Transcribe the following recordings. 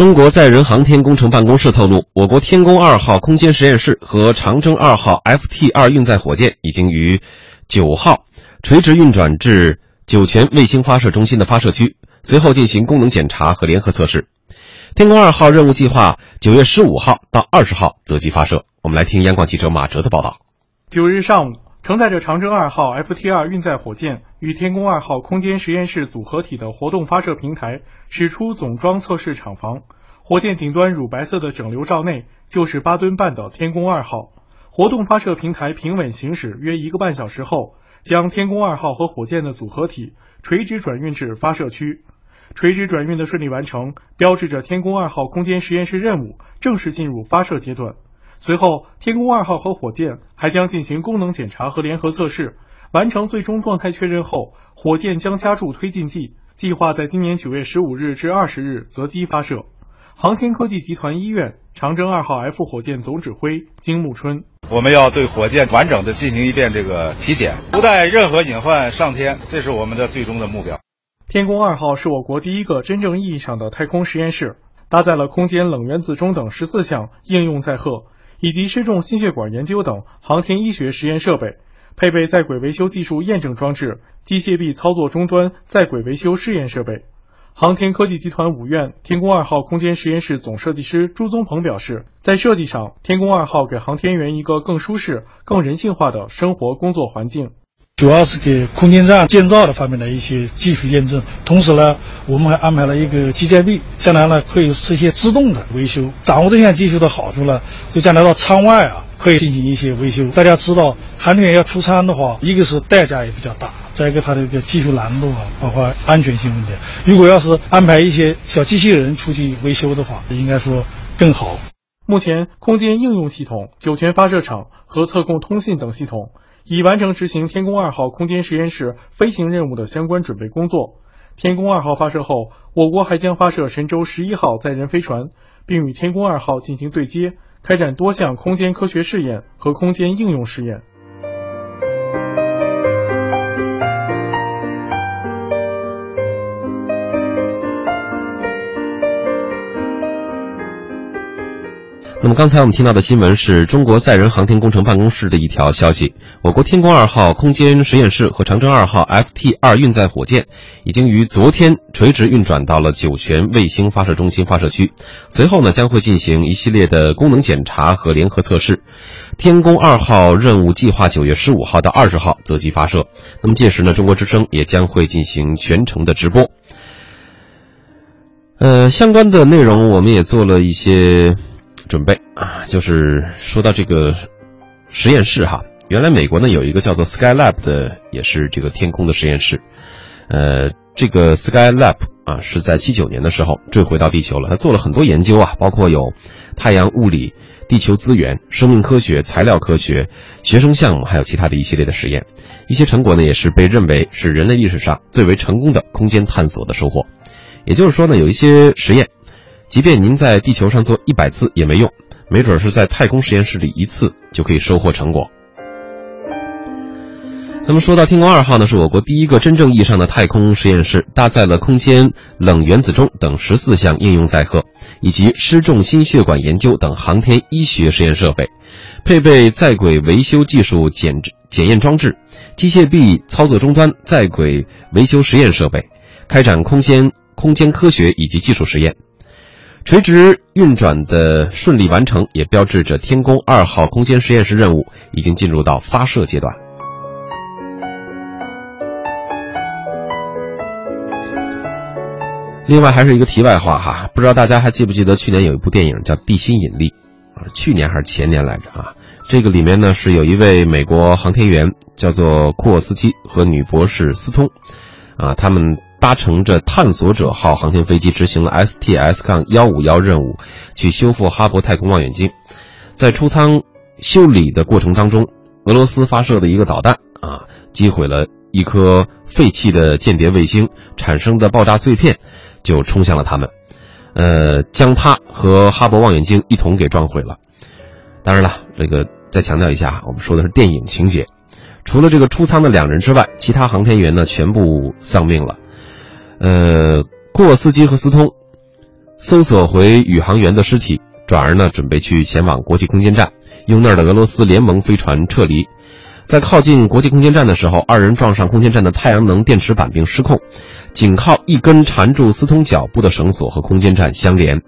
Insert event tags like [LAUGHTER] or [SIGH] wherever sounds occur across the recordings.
中国载人航天工程办公室透露，我国天宫二号空间实验室和长征二号 FT 二运载火箭已经于九号垂直运转至酒泉卫星发射中心的发射区，随后进行功能检查和联合测试。天宫二号任务计划九月十五号到二十号择机发射。我们来听央广记者马哲的报道。九日上午，承载着长征二号 FT 二运载火箭与天宫二号空间实验室组合体的活动发射平台驶出总装测试厂房。火箭顶端乳白色的整流罩内就是八吨半的天宫二号。活动发射平台平稳行驶约一个半小时后，将天宫二号和火箭的组合体垂直转运至发射区。垂直转运的顺利完成，标志着天宫二号空间实验室任务正式进入发射阶段。随后，天宫二号和火箭还将进行功能检查和联合测试。完成最终状态确认后，火箭将加注推进剂，计划在今年九月十五日至二十日择机发射。航天科技集团医院长征二号 F 火箭总指挥金木春：我们要对火箭完整的进行一遍这个体检，不带任何隐患上天，这是我们的最终的目标。天宫二号是我国第一个真正意义上的太空实验室，搭载了空间冷原子钟等十四项应用载荷，以及失重心血管研究等航天医学实验设备，配备在轨维修技术验证装置、机械臂操作终端在轨维修试验设备。航天科技集团五院天宫二号空间实验室总设计师朱宗鹏表示，在设计上，天宫二号给航天员一个更舒适、更人性化的生活工作环境。主要是给空间站建造的方面的一些技术验证，同时呢，我们还安排了一个机械臂，将来呢可以实现自动的维修。掌握这项技术的好处呢，就将来到舱外啊，可以进行一些维修。大家知道，航天员要出舱的话，一个是代价也比较大，再一个它的一个技术难度啊，包括安全性问题。如果要是安排一些小机器人出去维修的话，应该说更好。目前，空间应用系统、酒泉发射场和测控通信等系统。已完成执行天宫二号空间实验室飞行任务的相关准备工作。天宫二号发射后，我国还将发射神舟十一号载人飞船，并与天宫二号进行对接，开展多项空间科学试验和空间应用试验。那么刚才我们听到的新闻是中国载人航天工程办公室的一条消息：我国天宫二号空间实验室和长征二号 FT 二运载火箭已经于昨天垂直运转到了酒泉卫星发射中心发射区，随后呢将会进行一系列的功能检查和联合测试。天宫二号任务计划九月十五号到二十号择机发射，那么届时呢，中国之声也将会进行全程的直播。呃，相关的内容我们也做了一些。啊，就是说到这个实验室哈，原来美国呢有一个叫做 Skylab 的，也是这个天空的实验室。呃，这个 Skylab 啊是在七九年的时候坠回到地球了，他做了很多研究啊，包括有太阳物理、地球资源、生命科学、材料科学、学生项目，还有其他的一系列的实验。一些成果呢也是被认为是人类历史上最为成功的空间探索的收获。也就是说呢，有一些实验。即便您在地球上做一百次也没用，没准是在太空实验室里一次就可以收获成果。那么说到天宫二号呢，是我国第一个真正意义上的太空实验室，搭载了空间冷原子钟等十四项应用载荷，以及失重心血管研究等航天医学实验设备，配备在轨维修技术检检验装置、机械臂操作终端在轨维修实验设备，开展空间空间科学以及技术实验。垂直运转的顺利完成，也标志着天宫二号空间实验室任务已经进入到发射阶段。另外，还是一个题外话哈，不知道大家还记不记得去年有一部电影叫《地心引力》，啊，去年还是前年来着啊？这个里面呢是有一位美国航天员叫做库沃斯基和女博士斯通，啊，他们。搭乘着探索者号航天飞机执行了 STS- 杠幺五幺任务，去修复哈勃太空望远镜。在出舱修理的过程当中，俄罗斯发射的一个导弹啊，击毁了一颗废弃的间谍卫星，产生的爆炸碎片就冲向了他们，呃，将它和哈勃望远镜一同给撞毁了。当然了，这个再强调一下，我们说的是电影情节。除了这个出舱的两人之外，其他航天员呢全部丧命了。呃，库沃斯基和斯通搜索回宇航员的尸体，转而呢准备去前往国际空间站，用那儿的俄罗斯联盟飞船撤离。在靠近国际空间站的时候，二人撞上空间站的太阳能电池板并失控，仅靠一根缠住斯通脚部的绳索和空间站相连。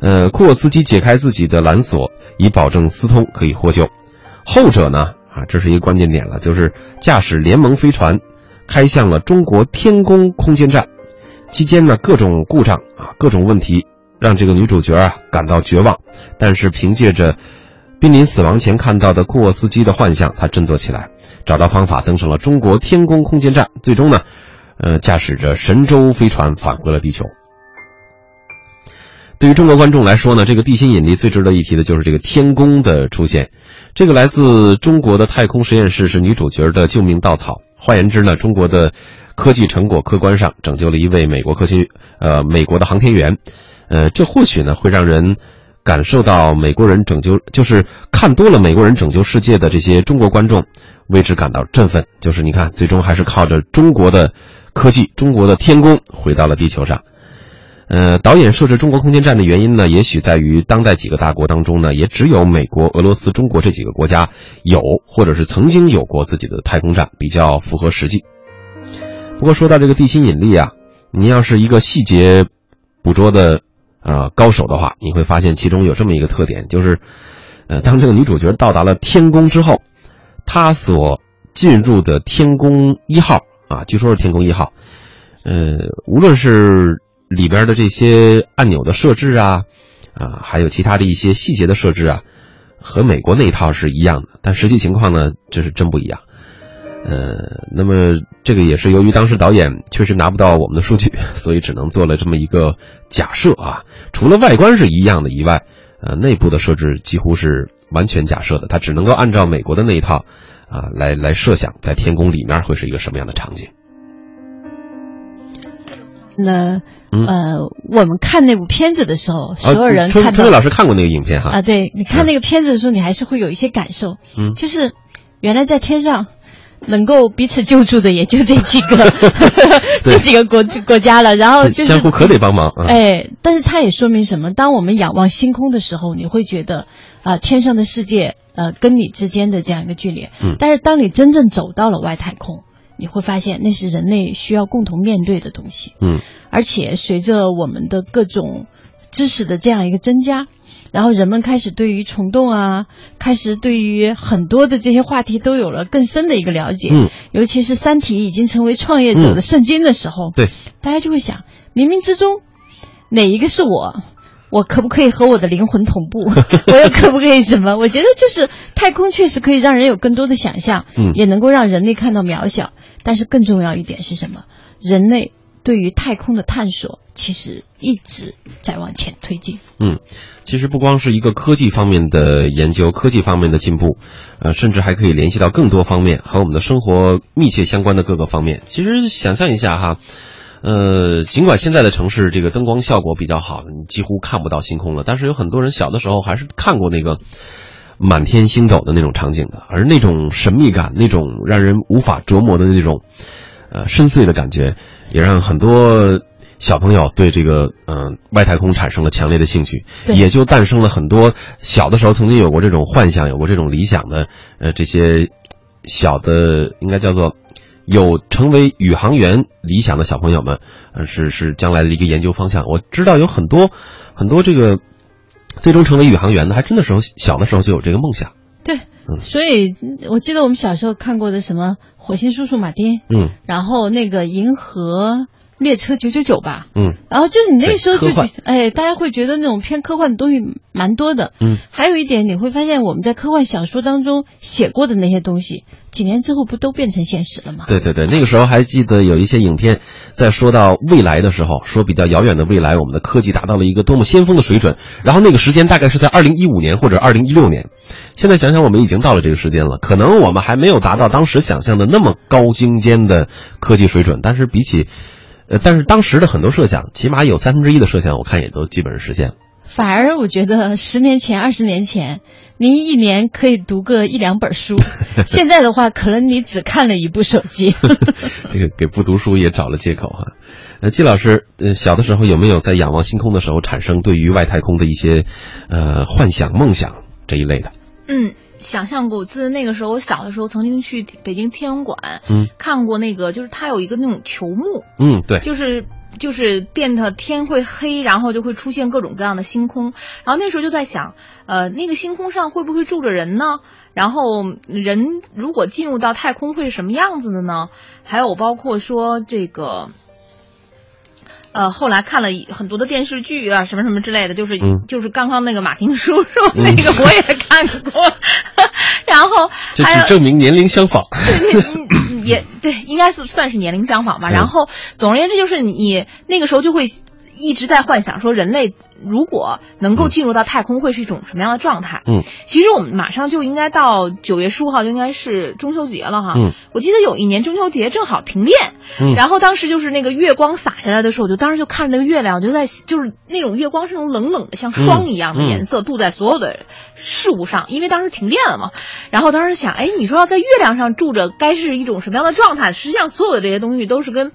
呃，库沃斯基解开自己的缆索，以保证斯通可以获救。后者呢，啊，这是一个关键点了，就是驾驶联盟飞船，开向了中国天宫空间站。期间呢，各种故障啊，各种问题，让这个女主角啊感到绝望。但是凭借着濒临死亡前看到的库沃斯基的幻象，她振作起来，找到方法登上了中国天宫空间站。最终呢，呃，驾驶着神舟飞船返回了地球。对于中国观众来说呢，这个地心引力最值得一提的就是这个天宫的出现。这个来自中国的太空实验室是女主角的救命稻草。换言之呢，中国的。科技成果客观上拯救了一位美国科学，呃，美国的航天员，呃，这或许呢会让人感受到美国人拯救，就是看多了美国人拯救世界的这些中国观众为之感到振奋。就是你看，最终还是靠着中国的科技、中国的天宫回到了地球上。呃，导演设置中国空间站的原因呢，也许在于当代几个大国当中呢，也只有美国、俄罗斯、中国这几个国家有，或者是曾经有过自己的太空站，比较符合实际。不过说到这个地心引力啊，你要是一个细节捕捉的啊高手的话，你会发现其中有这么一个特点，就是，呃，当这个女主角到达了天宫之后，她所进入的天宫一号啊，据说是天宫一号，呃，无论是里边的这些按钮的设置啊，啊，还有其他的一些细节的设置啊，和美国那一套是一样的，但实际情况呢，这是真不一样。呃，那么这个也是由于当时导演确实拿不到我们的数据，[LAUGHS] 所以只能做了这么一个假设啊。除了外观是一样的以外，呃，内部的设置几乎是完全假设的，它只能够按照美国的那一套啊来来设想，在天宫里面会是一个什么样的场景。那呃，我们看那部片子的时候，所有人看到春春老师看过那个影片哈啊，对，你看那个片子的时候，你还是会有一些感受，嗯，就是原来在天上。能够彼此救助的也就这几个，[LAUGHS] [LAUGHS] 这几个国国家了。然后就是相互可得帮忙。哎，但是它也说明什么？当我们仰望星空的时候，你会觉得啊，天上的世界呃跟你之间的这样一个距离。嗯。但是当你真正走到了外太空，你会发现那是人类需要共同面对的东西。嗯。而且随着我们的各种知识的这样一个增加。然后人们开始对于虫洞啊，开始对于很多的这些话题都有了更深的一个了解。嗯，尤其是《三体》已经成为创业者的圣经的时候，对，大家就会想，冥冥之中，哪一个是我？我可不可以和我的灵魂同步？[LAUGHS] 我又可不可以什么？我觉得就是太空确实可以让人有更多的想象，嗯，也能够让人类看到渺小。但是更重要一点是什么？人类。对于太空的探索，其实一直在往前推进。嗯，其实不光是一个科技方面的研究，科技方面的进步，呃，甚至还可以联系到更多方面和我们的生活密切相关的各个方面。其实想象一下哈，呃，尽管现在的城市这个灯光效果比较好，你几乎看不到星空了，但是有很多人小的时候还是看过那个满天星斗的那种场景的，而那种神秘感，那种让人无法琢磨的那种。呃，深邃的感觉，也让很多小朋友对这个嗯外太空产生了强烈的兴趣，也就诞生了很多小的时候曾经有过这种幻想、有过这种理想的呃这些小的应该叫做有成为宇航员理想的小朋友们，呃是是将来的一个研究方向。我知道有很多很多这个最终成为宇航员的，还真的时候小的时候就有这个梦想。对。所以，我记得我们小时候看过的什么《火星叔叔马丁》，嗯，然后那个《银河列车九九九》吧，嗯，然后就是你那个时候就，哎，大家会觉得那种偏科幻的东西蛮多的，嗯，还有一点你会发现我们在科幻小说当中写过的那些东西。几年之后不都变成现实了吗？对对对，那个时候还记得有一些影片，在说到未来的时候，说比较遥远的未来，我们的科技达到了一个多么先锋的水准。然后那个时间大概是在二零一五年或者二零一六年。现在想想，我们已经到了这个时间了，可能我们还没有达到当时想象的那么高精尖的科技水准，但是比起，呃，但是当时的很多设想，起码有三分之一的设想，我看也都基本上实现了。反而我觉得十年前、二十年前。您一年可以读个一两本书，[LAUGHS] 现在的话，可能你只看了一部手机。[LAUGHS] 这个给不读书也找了借口哈。呃，季老师，呃，小的时候有没有在仰望星空的时候产生对于外太空的一些呃幻想、梦想这一类的？嗯，想象过。我记得那个时候，我小的时候曾经去北京天文馆，嗯，看过那个，就是它有一个那种球幕，嗯，对，就是就是变得天会黑，然后就会出现各种各样的星空。然后那时候就在想，呃，那个星空上会不会住着人呢？然后人如果进入到太空会是什么样子的呢？还有包括说这个。呃，后来看了很多的电视剧啊，什么什么之类的，就是就是刚刚那个马丁叔叔那个我也看过，然后这只证明年龄相仿，也对，应该是算是年龄相仿吧。然后总而言之，就是你那个时候就会。一直在幻想说，人类如果能够进入到太空，会是一种什么样的状态？嗯，其实我们马上就应该到九月十五号，就应该是中秋节了哈。嗯，我记得有一年中秋节正好停电，嗯，然后当时就是那个月光洒下来的时候，我就当时就看着那个月亮，我就在就是那种月光是那种冷冷的，像霜一样的颜色，镀在所有的事物上，因为当时停电了嘛。然后当时想，哎，你说要在月亮上住着，该是一种什么样的状态？实际上，所有的这些东西都是跟。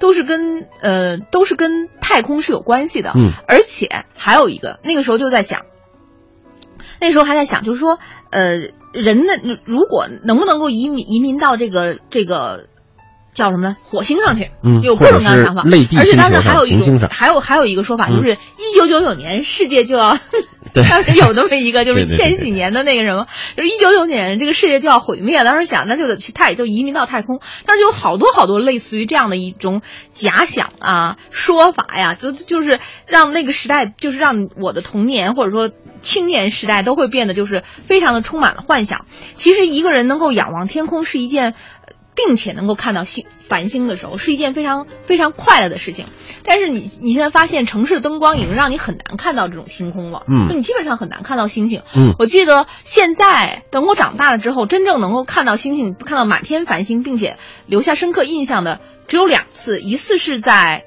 都是跟呃都是跟太空是有关系的，嗯，而且还有一个，那个时候就在想，那时候还在想，就是说，呃，人呢，如果能不能够移民移民到这个这个叫什么？火星上去，嗯，有各种各样的想法，而且当时还有一种，还有还有一个说法，就是一九九九年世界就要。当时有那么一个，就是千禧年的那个什么，就是一九九九年这个世界就要毁灭。当时想，那就得去太，就移民到太空。当时有好多好多类似于这样的一种假想啊说法呀，就就是让那个时代，就是让我的童年或者说青年时代都会变得就是非常的充满了幻想。其实一个人能够仰望天空是一件。并且能够看到星繁星的时候，是一件非常非常快乐的事情。但是你你现在发现城市的灯光已经让你很难看到这种星空了，嗯，就你基本上很难看到星星。嗯，我记得现在等我长大了之后，真正能够看到星星、看到满天繁星，并且留下深刻印象的只有两次，一次是在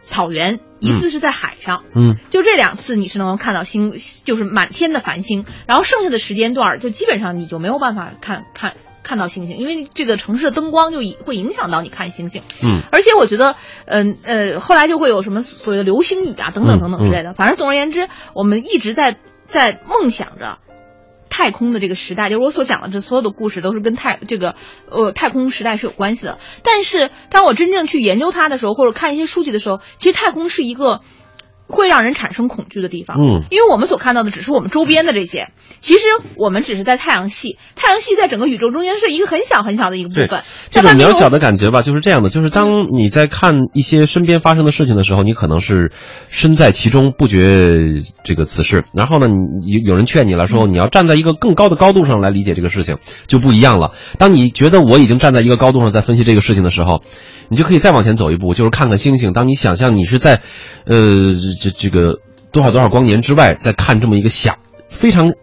草原，一次是在海上。嗯，就这两次你是能够看到星，就是满天的繁星。然后剩下的时间段，就基本上你就没有办法看看。看到星星，因为这个城市的灯光就会影响到你看星星。嗯，而且我觉得，嗯呃，后来就会有什么所谓的流星雨啊，等等等等之类的。反正总而言之，我们一直在在梦想着太空的这个时代。就是我所讲的这所有的故事，都是跟太这个呃太空时代是有关系的。但是当我真正去研究它的时候，或者看一些书籍的时候，其实太空是一个。会让人产生恐惧的地方，嗯，因为我们所看到的只是我们周边的这些，其实我们只是在太阳系，太阳系在整个宇宙中间是一个很小很小的一个部分。这种渺小的感觉吧，就是这样的，就是当你在看一些身边发生的事情的时候，你可能是身在其中不觉这个此事，然后呢，你有人劝你了，说你要站在一个更高的高度上来理解这个事情，就不一样了。当你觉得我已经站在一个高度上在分析这个事情的时候，你就可以再往前走一步，就是看看星星。当你想象你是在，呃。这这个多少多少光年之外，在看这么一个小、非常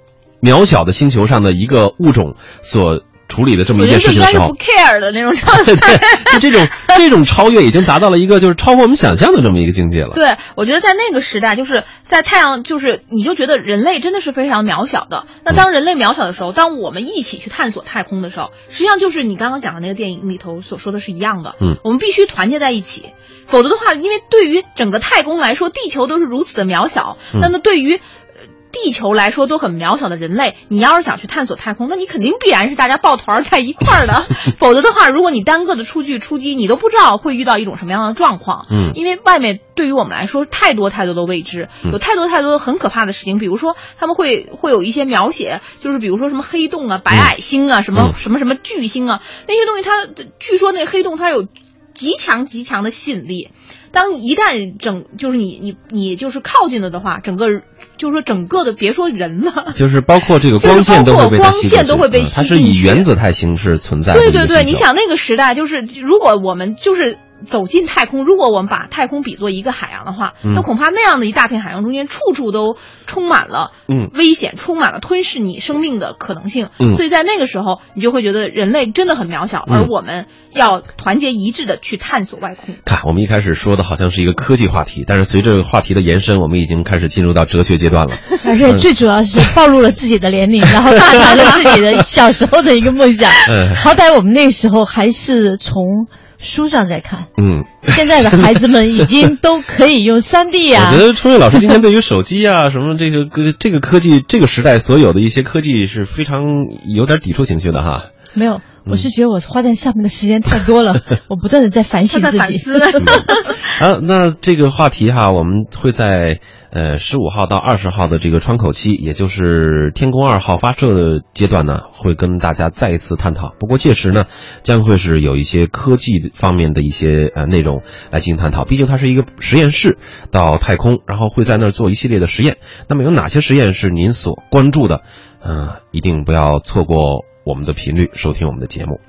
渺小的星球上的一个物种所处理的这么一件事情的时候，不 care 的那种状态。[LAUGHS] 就这种这种超越已经达到了一个就是超乎我们想象的这么一个境界了。对，我觉得在那个时代，就是在太阳，就是你就觉得人类真的是非常渺小的。那当人类渺小的时候，当我们一起去探索太空的时候，实际上就是你刚刚讲的那个电影里头所说的是一样的。嗯，我们必须团结在一起。否则的话，因为对于整个太空来说，地球都是如此的渺小，那那对于地球来说都很渺小的人类，你要是想去探索太空，那你肯定必然是大家抱团在一块儿的。[LAUGHS] 否则的话，如果你单个的出去出击，你都不知道会遇到一种什么样的状况。嗯，因为外面对于我们来说太多太多的未知，有太多太多很可怕的事情。比如说，他们会会有一些描写，就是比如说什么黑洞啊、白矮星啊、什么什么什么巨星啊那些东西，它据说那黑洞它有。极强极强的吸引力，当一旦整就是你你你就是靠近了的话，整个就是说整个的别说人了，就是包括这个光线都会被光线都会被吸它是以原子态形式存在。对对对，你想那个时代，就是如果我们就是走进太空，如果我们把太空比作一个海洋的话，嗯那恐怕那样的一大片海洋中间，处处都充满了嗯危险，充满了吞噬你生命的可能性。嗯所以在那个时候，你就会觉得人类真的很渺小，嗯而我们要团结一致的去探索外空。看，我们一开始说的好像是一个科技话题，但是随着话题的延伸，我们已经开始进入到哲学阶段了。[LAUGHS] 而且最主要是暴露了自己的 [LAUGHS] 年龄，然后大谈了自己的小时候的一个梦想。[LAUGHS] 嗯好歹我们那时候还是从书上在看，嗯，现在的孩子们已经都可以用三 D 啊 [LAUGHS] 我觉。得春瑞老师今天对于手机啊 [LAUGHS] 什么这个科这个科技这个时代所有的一些科技是非常有点抵触情绪的哈。没有，我是觉得我花在上面的时间太多了，[LAUGHS] 我不断的在反省自己。好。啊，那这个话题哈，我们会在呃十五号到二十号的这个窗口期，也就是天宫二号发射的阶段呢，会跟大家再一次探讨。不过届时呢，将会是有一些科技方面的一些呃内容来进行探讨。毕竟它是一个实验室到太空，然后会在那儿做一系列的实验。那么有哪些实验是您所关注的？呃，一定不要错过我们的频率，收听我们的节目。